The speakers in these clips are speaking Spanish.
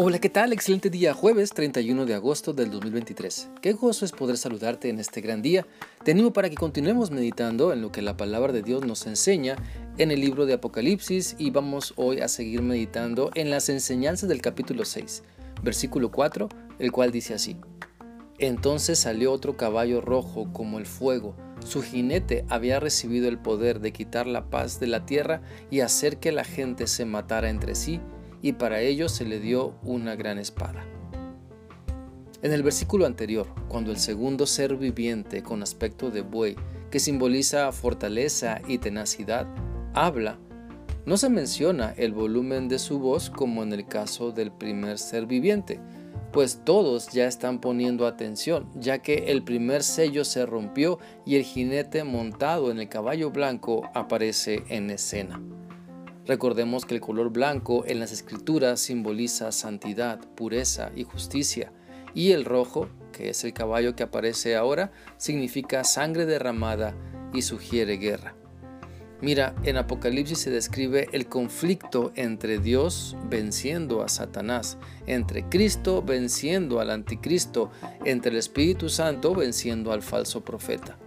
Hola, ¿qué tal? Excelente día, jueves 31 de agosto del 2023. Qué gozo es poder saludarte en este gran día. Te animo para que continuemos meditando en lo que la palabra de Dios nos enseña en el libro de Apocalipsis y vamos hoy a seguir meditando en las enseñanzas del capítulo 6, versículo 4, el cual dice así. Entonces salió otro caballo rojo como el fuego. Su jinete había recibido el poder de quitar la paz de la tierra y hacer que la gente se matara entre sí y para ello se le dio una gran espada. En el versículo anterior, cuando el segundo ser viviente con aspecto de buey, que simboliza fortaleza y tenacidad, habla, no se menciona el volumen de su voz como en el caso del primer ser viviente, pues todos ya están poniendo atención, ya que el primer sello se rompió y el jinete montado en el caballo blanco aparece en escena. Recordemos que el color blanco en las escrituras simboliza santidad, pureza y justicia, y el rojo, que es el caballo que aparece ahora, significa sangre derramada y sugiere guerra. Mira, en Apocalipsis se describe el conflicto entre Dios venciendo a Satanás, entre Cristo venciendo al anticristo, entre el Espíritu Santo venciendo al falso profeta.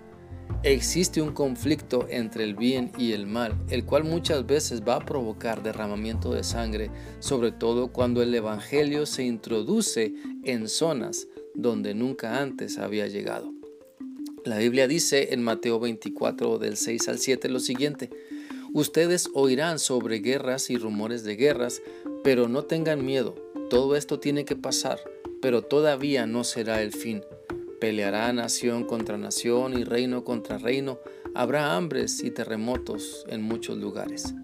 Existe un conflicto entre el bien y el mal, el cual muchas veces va a provocar derramamiento de sangre, sobre todo cuando el Evangelio se introduce en zonas donde nunca antes había llegado. La Biblia dice en Mateo 24 del 6 al 7 lo siguiente, Ustedes oirán sobre guerras y rumores de guerras, pero no tengan miedo, todo esto tiene que pasar, pero todavía no será el fin Peleará nación contra nación y reino contra reino. Habrá hambres y terremotos en muchos lugares.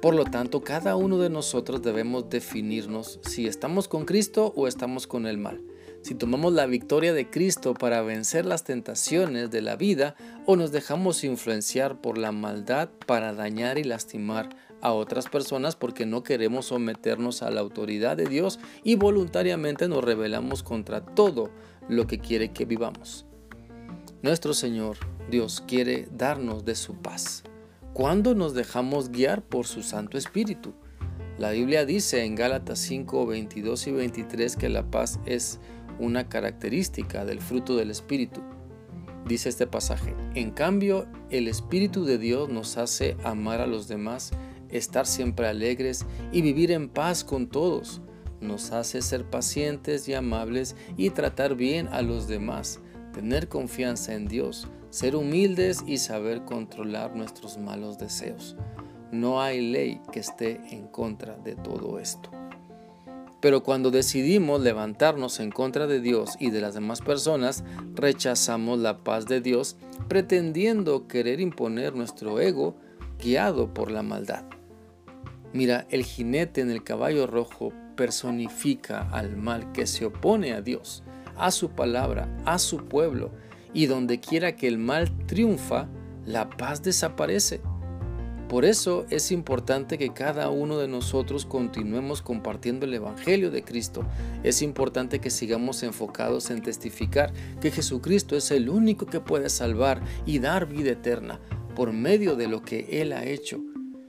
Por lo tanto, cada uno de nosotros debemos definirnos si estamos con Cristo o estamos con el mal. Si tomamos la victoria de Cristo para vencer las tentaciones de la vida o nos dejamos influenciar por la maldad para dañar y lastimar a otras personas porque no queremos someternos a la autoridad de Dios y voluntariamente nos rebelamos contra todo lo que quiere que vivamos. Nuestro Señor Dios quiere darnos de su paz. ¿Cuándo nos dejamos guiar por su Santo Espíritu? La Biblia dice en Gálatas 5, 22 y 23 que la paz es una característica del fruto del Espíritu. Dice este pasaje, en cambio el Espíritu de Dios nos hace amar a los demás, estar siempre alegres y vivir en paz con todos nos hace ser pacientes y amables y tratar bien a los demás, tener confianza en Dios, ser humildes y saber controlar nuestros malos deseos. No hay ley que esté en contra de todo esto. Pero cuando decidimos levantarnos en contra de Dios y de las demás personas, rechazamos la paz de Dios pretendiendo querer imponer nuestro ego guiado por la maldad. Mira, el jinete en el caballo rojo personifica al mal que se opone a Dios, a su palabra, a su pueblo, y donde quiera que el mal triunfa, la paz desaparece. Por eso es importante que cada uno de nosotros continuemos compartiendo el Evangelio de Cristo. Es importante que sigamos enfocados en testificar que Jesucristo es el único que puede salvar y dar vida eterna por medio de lo que Él ha hecho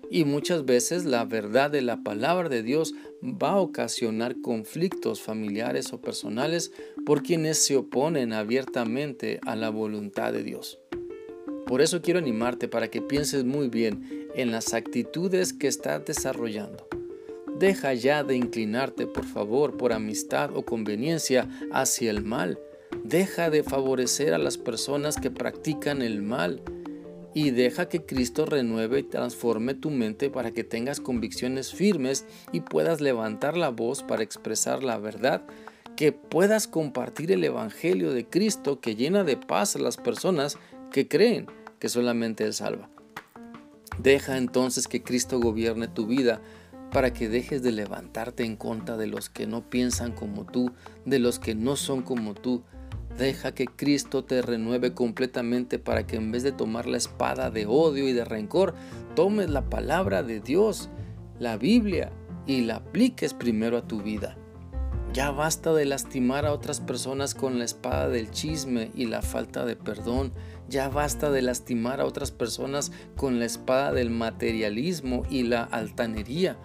y muchas veces la verdad de la palabra de Dios va a ocasionar conflictos familiares o personales por quienes se oponen abiertamente a la voluntad de Dios. Por eso quiero animarte para que pienses muy bien en las actitudes que estás desarrollando. Deja ya de inclinarte, por favor, por amistad o conveniencia hacia el mal. Deja de favorecer a las personas que practican el mal y deja que Cristo renueve y transforme tu mente para que tengas convicciones firmes y puedas levantar la voz para expresar la verdad, que puedas compartir el Evangelio de Cristo que llena de paz a las personas que creen que solamente Él salva. Deja entonces que Cristo gobierne tu vida para que dejes de levantarte en contra de los que no piensan como tú, de los que no son como tú, Deja que Cristo te renueve completamente para que en vez de tomar la espada de odio y de rencor, tomes la palabra de Dios, la Biblia, y la apliques primero a tu vida. Ya basta de lastimar a otras personas con la espada del chisme y la falta de perdón. Ya basta de lastimar a otras personas con la espada del materialismo y la altanería.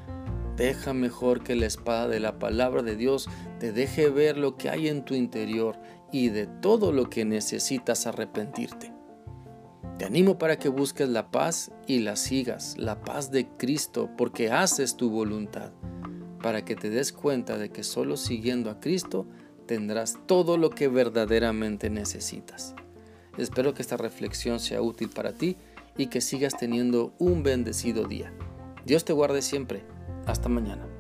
Deja mejor que la espada de la palabra de Dios te deje ver lo que hay en tu interior y de todo lo que necesitas arrepentirte. Te animo para que busques la paz y la sigas, la paz de Cristo, porque haces tu voluntad, para que te des cuenta de que solo siguiendo a Cristo tendrás todo lo que verdaderamente necesitas. Espero que esta reflexión sea útil para ti y que sigas teniendo un bendecido día. Dios te guarde siempre. Hasta mañana.